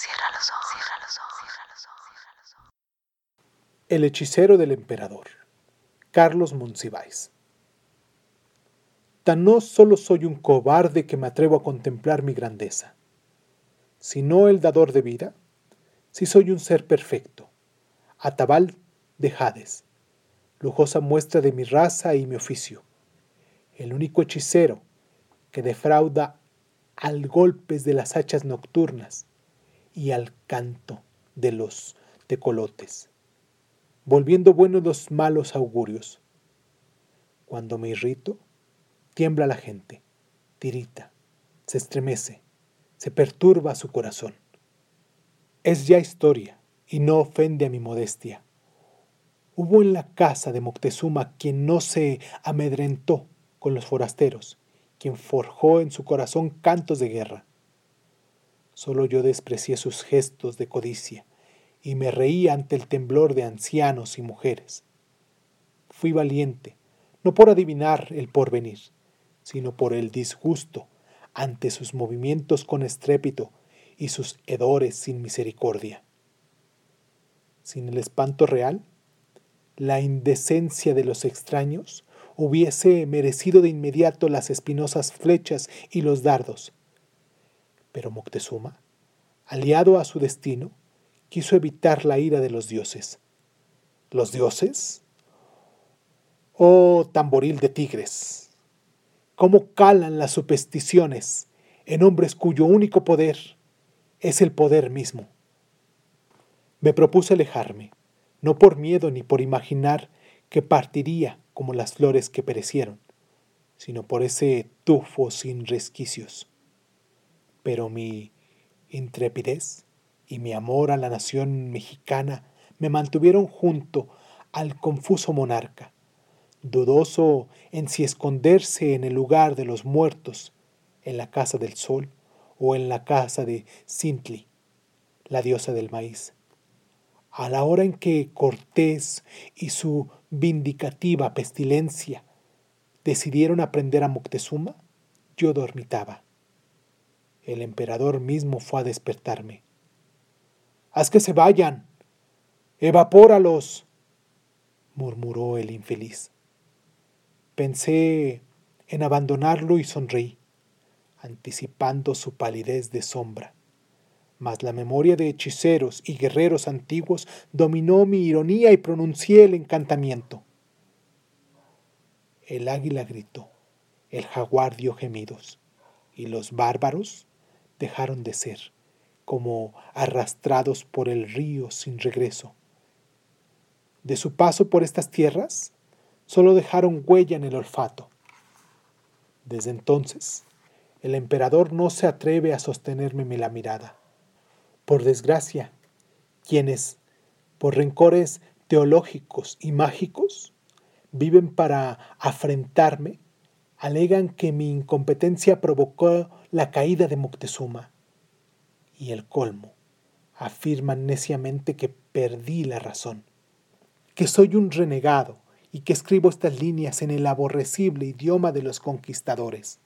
Cierra los ojos, cierra. El hechicero del emperador, Carlos Monsiváis. Tan no solo soy un cobarde que me atrevo a contemplar mi grandeza, sino el dador de vida, si soy un ser perfecto, atabal de Hades, lujosa muestra de mi raza y mi oficio, el único hechicero que defrauda al golpes de las hachas nocturnas y al canto de los tecolotes, volviendo buenos los malos augurios. Cuando me irrito, tiembla la gente, tirita, se estremece, se perturba su corazón. Es ya historia y no ofende a mi modestia. Hubo en la casa de Moctezuma quien no se amedrentó con los forasteros, quien forjó en su corazón cantos de guerra. Solo yo desprecié sus gestos de codicia y me reí ante el temblor de ancianos y mujeres. Fui valiente, no por adivinar el porvenir, sino por el disgusto ante sus movimientos con estrépito y sus hedores sin misericordia. Sin el espanto real, la indecencia de los extraños hubiese merecido de inmediato las espinosas flechas y los dardos. Pero Moctezuma, aliado a su destino, quiso evitar la ira de los dioses. ¿Los dioses? Oh tamboril de tigres, cómo calan las supersticiones en hombres cuyo único poder es el poder mismo. Me propuse alejarme, no por miedo ni por imaginar que partiría como las flores que perecieron, sino por ese tufo sin resquicios. Pero mi intrepidez y mi amor a la nación mexicana me mantuvieron junto al confuso monarca, dudoso en si esconderse en el lugar de los muertos, en la casa del sol o en la casa de Sintli, la diosa del maíz. A la hora en que Cortés y su vindicativa pestilencia decidieron aprender a Moctezuma, yo dormitaba. El emperador mismo fue a despertarme. Haz que se vayan. Evapóralos, murmuró el infeliz. Pensé en abandonarlo y sonreí, anticipando su palidez de sombra. Mas la memoria de hechiceros y guerreros antiguos dominó mi ironía y pronuncié el encantamiento. El águila gritó, el jaguar dio gemidos, y los bárbaros dejaron de ser, como arrastrados por el río sin regreso. De su paso por estas tierras, solo dejaron huella en el olfato. Desde entonces, el emperador no se atreve a sostenerme la mirada. Por desgracia, quienes, por rencores teológicos y mágicos, viven para afrentarme, alegan que mi incompetencia provocó la caída de Moctezuma. Y el colmo, afirman neciamente que perdí la razón, que soy un renegado y que escribo estas líneas en el aborrecible idioma de los conquistadores.